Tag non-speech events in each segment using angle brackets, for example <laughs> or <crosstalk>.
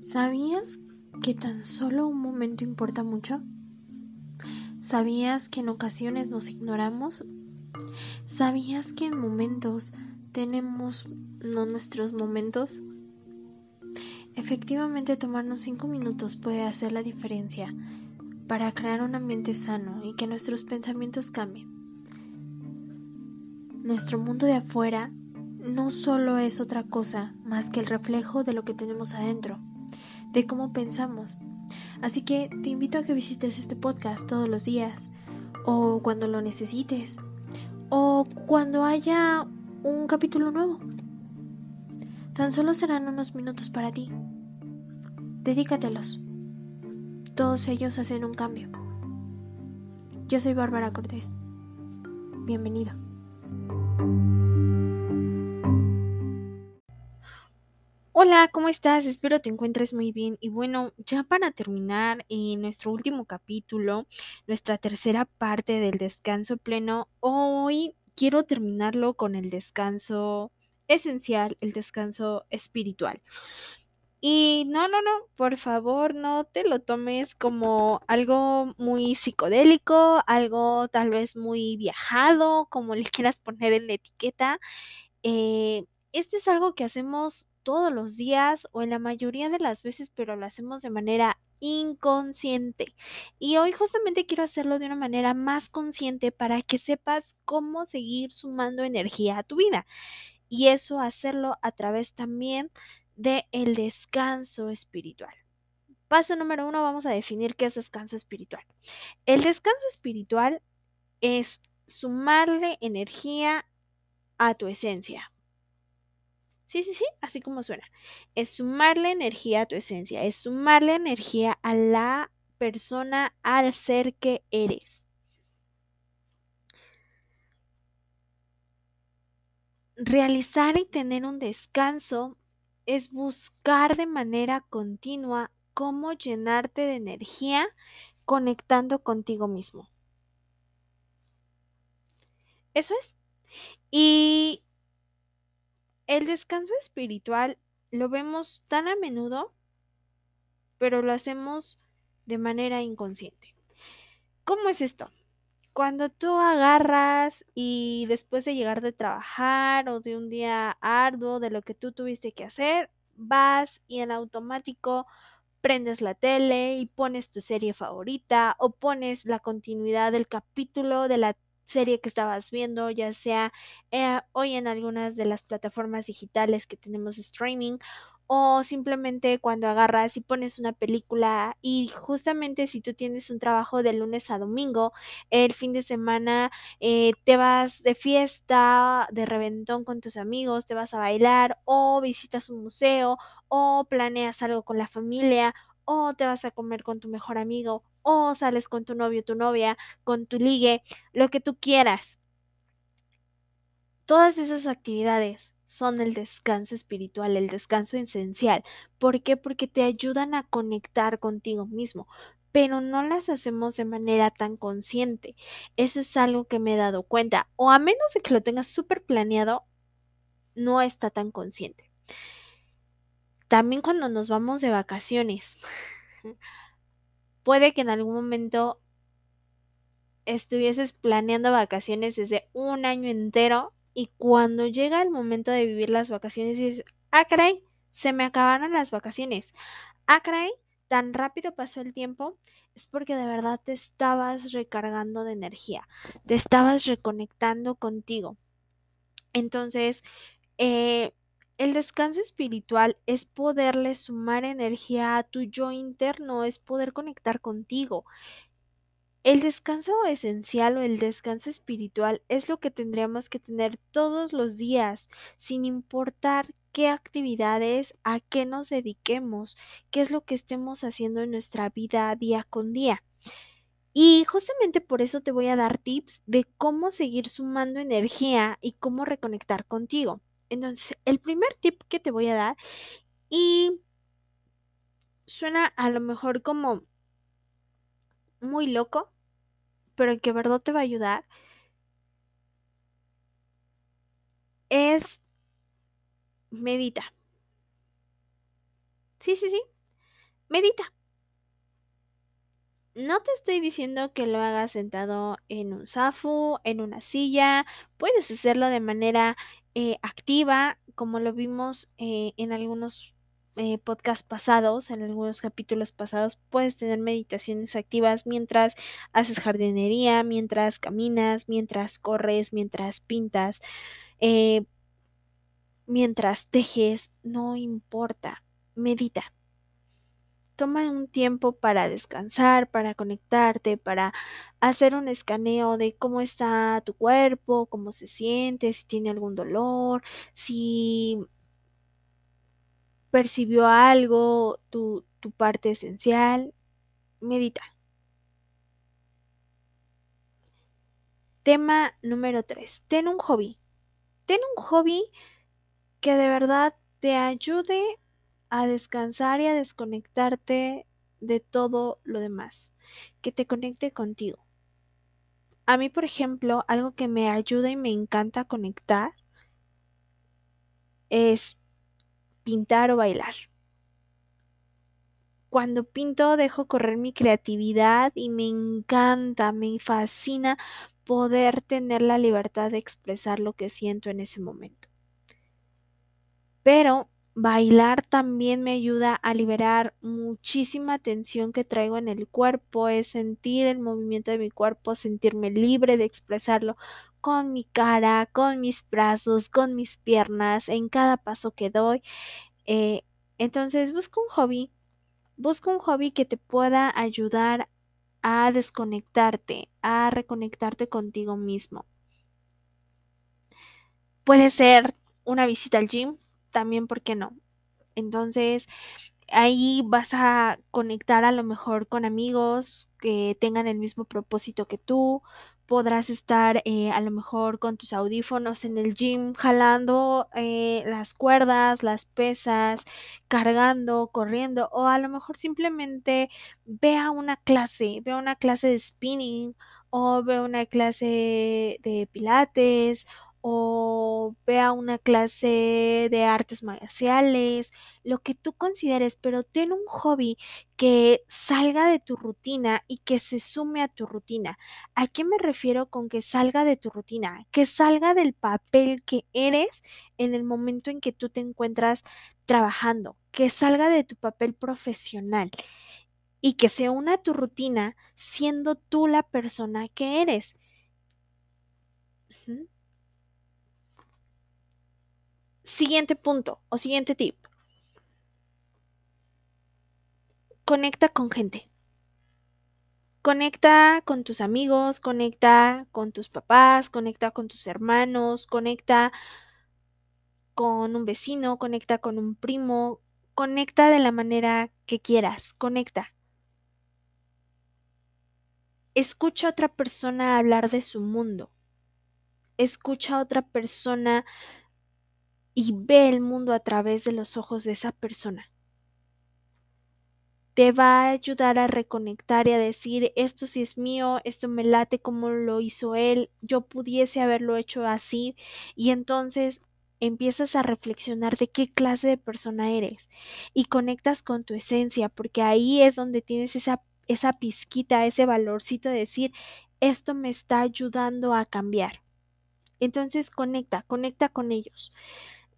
¿Sabías que tan solo un momento importa mucho? ¿Sabías que en ocasiones nos ignoramos? ¿Sabías que en momentos tenemos no nuestros momentos? Efectivamente, tomarnos cinco minutos puede hacer la diferencia para crear un ambiente sano y que nuestros pensamientos cambien. Nuestro mundo de afuera no solo es otra cosa más que el reflejo de lo que tenemos adentro de cómo pensamos. Así que te invito a que visites este podcast todos los días o cuando lo necesites o cuando haya un capítulo nuevo. Tan solo serán unos minutos para ti. Dedícatelos. Todos ellos hacen un cambio. Yo soy Bárbara Cortés. Bienvenido. Hola, ¿cómo estás? Espero te encuentres muy bien. Y bueno, ya para terminar en nuestro último capítulo, nuestra tercera parte del descanso pleno, hoy quiero terminarlo con el descanso esencial, el descanso espiritual. Y no, no, no, por favor, no te lo tomes como algo muy psicodélico, algo tal vez muy viajado, como le quieras poner en la etiqueta. Eh, esto es algo que hacemos todos los días o en la mayoría de las veces, pero lo hacemos de manera inconsciente. Y hoy justamente quiero hacerlo de una manera más consciente para que sepas cómo seguir sumando energía a tu vida. Y eso hacerlo a través también de el descanso espiritual. Paso número uno, vamos a definir qué es descanso espiritual. El descanso espiritual es sumarle energía a tu esencia. Sí, sí, sí, así como suena. Es sumarle energía a tu esencia, es sumarle energía a la persona, al ser que eres. Realizar y tener un descanso es buscar de manera continua cómo llenarte de energía conectando contigo mismo. Eso es. Y el descanso espiritual lo vemos tan a menudo, pero lo hacemos de manera inconsciente. ¿Cómo es esto? Cuando tú agarras y después de llegar de trabajar o de un día arduo de lo que tú tuviste que hacer, vas y en automático prendes la tele y pones tu serie favorita o pones la continuidad del capítulo de la serie que estabas viendo, ya sea eh, hoy en algunas de las plataformas digitales que tenemos streaming o simplemente cuando agarras y pones una película y justamente si tú tienes un trabajo de lunes a domingo, el fin de semana eh, te vas de fiesta, de reventón con tus amigos, te vas a bailar o visitas un museo o planeas algo con la familia o te vas a comer con tu mejor amigo o sales con tu novio, tu novia, con tu ligue, lo que tú quieras. Todas esas actividades son el descanso espiritual, el descanso esencial. ¿Por qué? Porque te ayudan a conectar contigo mismo, pero no las hacemos de manera tan consciente. Eso es algo que me he dado cuenta, o a menos de que lo tengas súper planeado, no está tan consciente. También cuando nos vamos de vacaciones. <laughs> puede que en algún momento estuvieses planeando vacaciones desde un año entero y cuando llega el momento de vivir las vacaciones dices, ah, caray, se me acabaron las vacaciones. Ah, caray, tan rápido pasó el tiempo, es porque de verdad te estabas recargando de energía, te estabas reconectando contigo. Entonces, eh, el descanso espiritual es poderle sumar energía a tu yo interno, es poder conectar contigo. El descanso esencial o el descanso espiritual es lo que tendríamos que tener todos los días, sin importar qué actividades, a qué nos dediquemos, qué es lo que estemos haciendo en nuestra vida día con día. Y justamente por eso te voy a dar tips de cómo seguir sumando energía y cómo reconectar contigo. Entonces, el primer tip que te voy a dar y suena a lo mejor como muy loco, pero que verdad te va a ayudar, es medita. Sí, sí, sí. Medita. No te estoy diciendo que lo hagas sentado en un zafu, en una silla. Puedes hacerlo de manera eh, activa, como lo vimos eh, en algunos eh, podcasts pasados, en algunos capítulos pasados. Puedes tener meditaciones activas mientras haces jardinería, mientras caminas, mientras corres, mientras pintas, mientras tejes. No importa. Medita toma un tiempo para descansar, para conectarte, para hacer un escaneo de cómo está tu cuerpo, cómo se siente, si tiene algún dolor, si percibió algo, tu, tu parte esencial. Medita. Tema número 3. Ten un hobby. Ten un hobby que de verdad te ayude a descansar y a desconectarte de todo lo demás, que te conecte contigo. A mí, por ejemplo, algo que me ayuda y me encanta conectar es pintar o bailar. Cuando pinto dejo correr mi creatividad y me encanta, me fascina poder tener la libertad de expresar lo que siento en ese momento. Pero Bailar también me ayuda a liberar muchísima tensión que traigo en el cuerpo, es sentir el movimiento de mi cuerpo, sentirme libre de expresarlo con mi cara, con mis brazos, con mis piernas, en cada paso que doy. Eh, entonces busca un hobby, busca un hobby que te pueda ayudar a desconectarte, a reconectarte contigo mismo. Puede ser una visita al gym, también, ¿por qué no? Entonces, ahí vas a conectar a lo mejor con amigos que tengan el mismo propósito que tú. Podrás estar eh, a lo mejor con tus audífonos en el gym, jalando eh, las cuerdas, las pesas, cargando, corriendo, o a lo mejor simplemente vea una clase, vea una clase de spinning, o vea una clase de pilates, o vea una clase de artes marciales, lo que tú consideres, pero ten un hobby que salga de tu rutina y que se sume a tu rutina. ¿A qué me refiero con que salga de tu rutina? Que salga del papel que eres en el momento en que tú te encuentras trabajando, que salga de tu papel profesional y que se una a tu rutina siendo tú la persona que eres. Siguiente punto o siguiente tip. Conecta con gente. Conecta con tus amigos, conecta con tus papás, conecta con tus hermanos, conecta con un vecino, conecta con un primo, conecta de la manera que quieras, conecta. Escucha a otra persona hablar de su mundo. Escucha a otra persona y ve el mundo a través de los ojos de esa persona. Te va a ayudar a reconectar y a decir, esto sí es mío, esto me late como lo hizo él, yo pudiese haberlo hecho así. Y entonces empiezas a reflexionar de qué clase de persona eres y conectas con tu esencia, porque ahí es donde tienes esa, esa pizquita, ese valorcito de decir, esto me está ayudando a cambiar. Entonces conecta, conecta con ellos.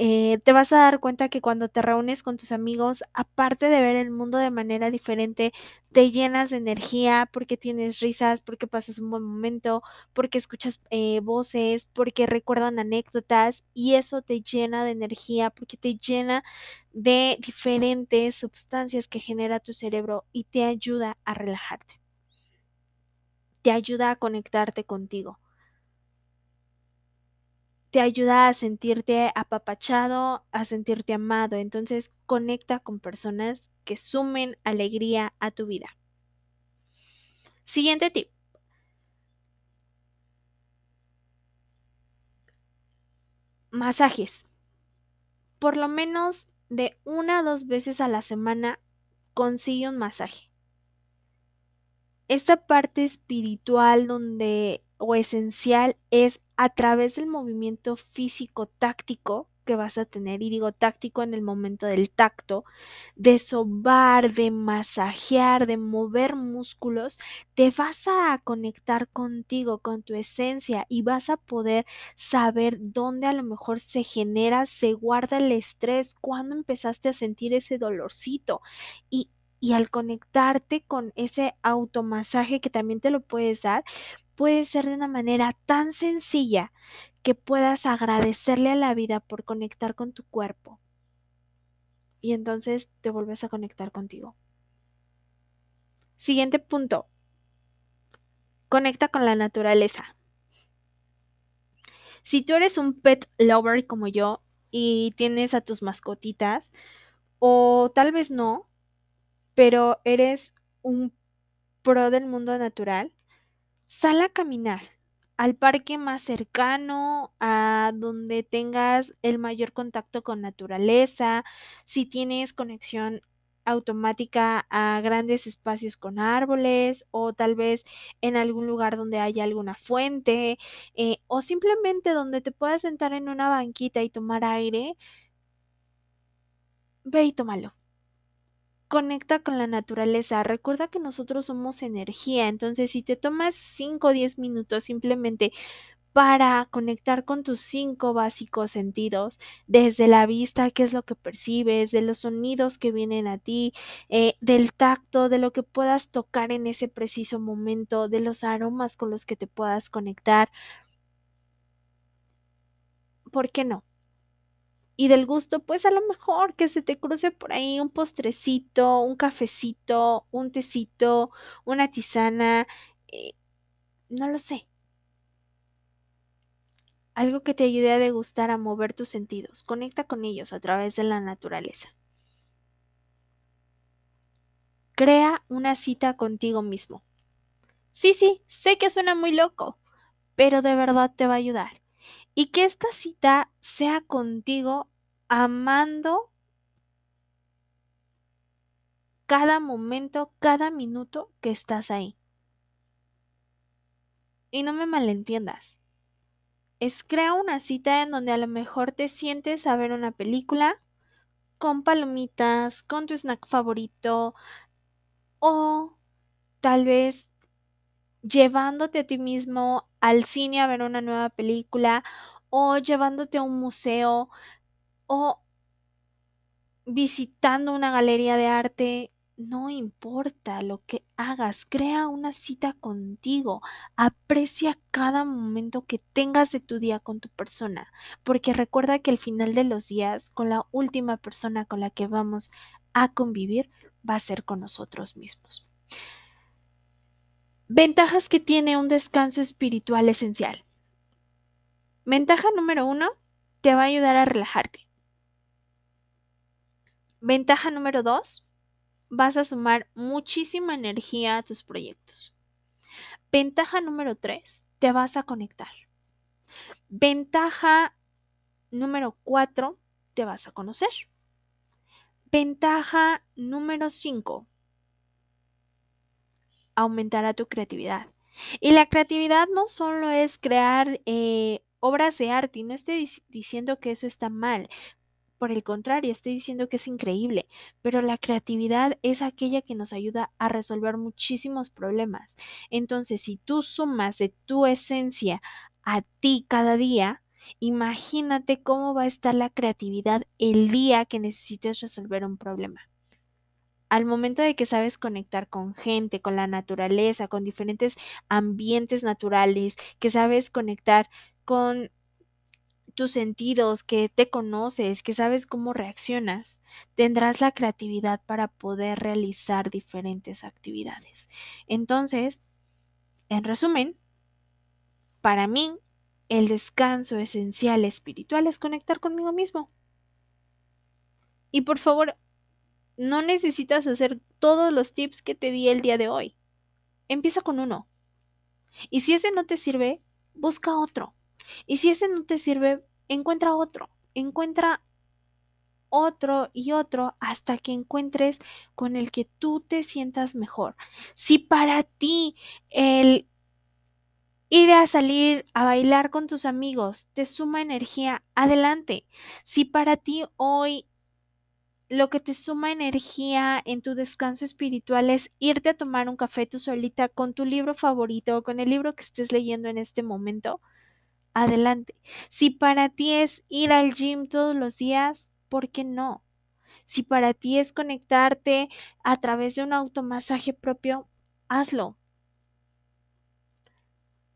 Eh, te vas a dar cuenta que cuando te reúnes con tus amigos, aparte de ver el mundo de manera diferente, te llenas de energía porque tienes risas, porque pasas un buen momento, porque escuchas eh, voces, porque recuerdan anécdotas y eso te llena de energía, porque te llena de diferentes sustancias que genera tu cerebro y te ayuda a relajarte. Te ayuda a conectarte contigo te ayuda a sentirte apapachado, a sentirte amado. Entonces conecta con personas que sumen alegría a tu vida. Siguiente tip. Masajes. Por lo menos de una a dos veces a la semana consigue un masaje. Esta parte espiritual donde o esencial es a través del movimiento físico táctico que vas a tener, y digo táctico en el momento del tacto, de sobar, de masajear, de mover músculos, te vas a conectar contigo, con tu esencia y vas a poder saber dónde a lo mejor se genera, se guarda el estrés, cuando empezaste a sentir ese dolorcito y, y al conectarte con ese automasaje que también te lo puedes dar, puede ser de una manera tan sencilla que puedas agradecerle a la vida por conectar con tu cuerpo. Y entonces te vuelves a conectar contigo. Siguiente punto. Conecta con la naturaleza. Si tú eres un pet lover como yo y tienes a tus mascotitas, o tal vez no, pero eres un pro del mundo natural, sal a caminar al parque más cercano, a donde tengas el mayor contacto con naturaleza, si tienes conexión automática a grandes espacios con árboles o tal vez en algún lugar donde haya alguna fuente eh, o simplemente donde te puedas sentar en una banquita y tomar aire, ve y tómalo. Conecta con la naturaleza. Recuerda que nosotros somos energía. Entonces, si te tomas 5 o 10 minutos simplemente para conectar con tus cinco básicos sentidos, desde la vista, qué es lo que percibes, de los sonidos que vienen a ti, eh, del tacto, de lo que puedas tocar en ese preciso momento, de los aromas con los que te puedas conectar. ¿Por qué no? Y del gusto, pues a lo mejor que se te cruce por ahí un postrecito, un cafecito, un tecito, una tisana, eh, no lo sé. Algo que te ayude a degustar, a mover tus sentidos. Conecta con ellos a través de la naturaleza. Crea una cita contigo mismo. Sí, sí, sé que suena muy loco, pero de verdad te va a ayudar y que esta cita sea contigo amando cada momento, cada minuto que estás ahí. Y no me malentiendas. Es crea una cita en donde a lo mejor te sientes a ver una película con palomitas, con tu snack favorito o tal vez llevándote a ti mismo al cine a ver una nueva película o llevándote a un museo o visitando una galería de arte, no importa lo que hagas, crea una cita contigo, aprecia cada momento que tengas de tu día con tu persona, porque recuerda que al final de los días, con la última persona con la que vamos a convivir, va a ser con nosotros mismos. Ventajas que tiene un descanso espiritual esencial. Ventaja número uno, te va a ayudar a relajarte. Ventaja número dos, vas a sumar muchísima energía a tus proyectos. Ventaja número tres, te vas a conectar. Ventaja número cuatro, te vas a conocer. Ventaja número cinco, aumentará tu creatividad. Y la creatividad no solo es crear eh, obras de arte, y no estoy diciendo que eso está mal. Por el contrario, estoy diciendo que es increíble, pero la creatividad es aquella que nos ayuda a resolver muchísimos problemas. Entonces, si tú sumas de tu esencia a ti cada día, imagínate cómo va a estar la creatividad el día que necesites resolver un problema al momento de que sabes conectar con gente, con la naturaleza, con diferentes ambientes naturales, que sabes conectar con tus sentidos, que te conoces, que sabes cómo reaccionas, tendrás la creatividad para poder realizar diferentes actividades. Entonces, en resumen, para mí, el descanso esencial espiritual es conectar conmigo mismo. Y por favor, no necesitas hacer todos los tips que te di el día de hoy. Empieza con uno. Y si ese no te sirve, busca otro. Y si ese no te sirve, encuentra otro. Encuentra otro y otro hasta que encuentres con el que tú te sientas mejor. Si para ti el ir a salir a bailar con tus amigos te suma energía, adelante. Si para ti hoy lo que te suma energía en tu descanso espiritual es irte a tomar un café tú solita con tu libro favorito o con el libro que estés leyendo en este momento, adelante. Si para ti es ir al gym todos los días, ¿por qué no? Si para ti es conectarte a través de un automasaje propio, hazlo.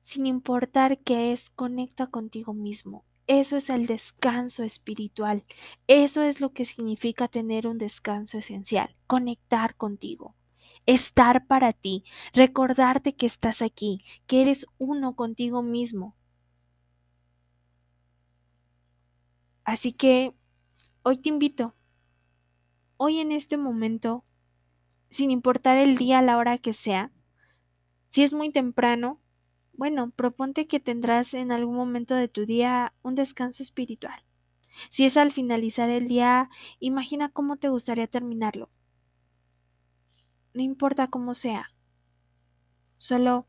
Sin importar qué es, conecta contigo mismo. Eso es el descanso espiritual. Eso es lo que significa tener un descanso esencial, conectar contigo, estar para ti, recordarte que estás aquí, que eres uno contigo mismo. Así que hoy te invito, hoy en este momento, sin importar el día, la hora que sea, si es muy temprano, bueno, proponte que tendrás en algún momento de tu día un descanso espiritual. Si es al finalizar el día, imagina cómo te gustaría terminarlo. No importa cómo sea. Solo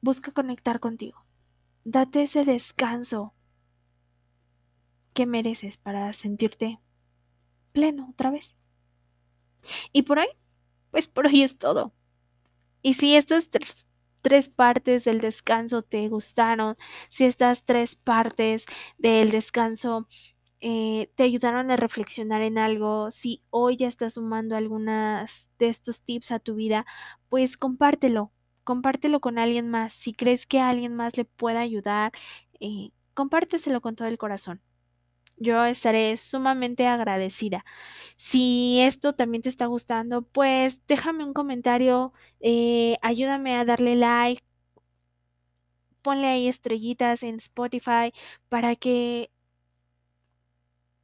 busca conectar contigo. Date ese descanso que mereces para sentirte pleno otra vez. Y por hoy, pues por hoy es todo. Y si estas tres tres partes del descanso te gustaron, si estas tres partes del descanso eh, te ayudaron a reflexionar en algo, si hoy ya estás sumando algunas de estos tips a tu vida, pues compártelo, compártelo con alguien más. Si crees que alguien más le pueda ayudar, eh, compárteselo con todo el corazón yo estaré sumamente agradecida. Si esto también te está gustando, pues déjame un comentario, eh, ayúdame a darle like, ponle ahí estrellitas en Spotify para que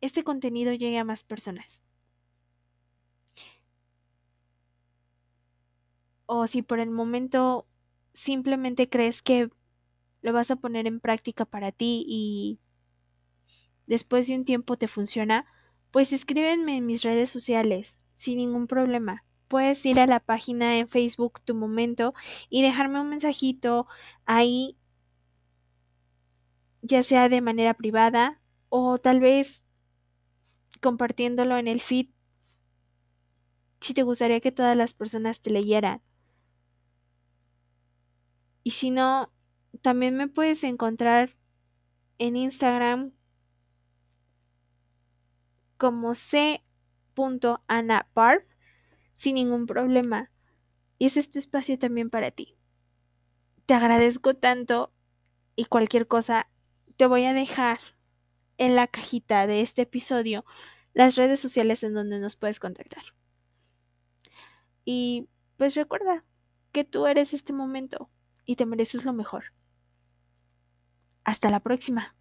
este contenido llegue a más personas. O si por el momento simplemente crees que lo vas a poner en práctica para ti y después de un tiempo te funciona, pues escríbenme en mis redes sociales, sin ningún problema. Puedes ir a la página en Facebook Tu Momento y dejarme un mensajito ahí, ya sea de manera privada o tal vez compartiéndolo en el feed si te gustaría que todas las personas te leyeran. Y si no, también me puedes encontrar en Instagram como c.anaparv sin ningún problema. Y ese es tu espacio también para ti. Te agradezco tanto y cualquier cosa te voy a dejar en la cajita de este episodio las redes sociales en donde nos puedes contactar. Y pues recuerda que tú eres este momento y te mereces lo mejor. Hasta la próxima.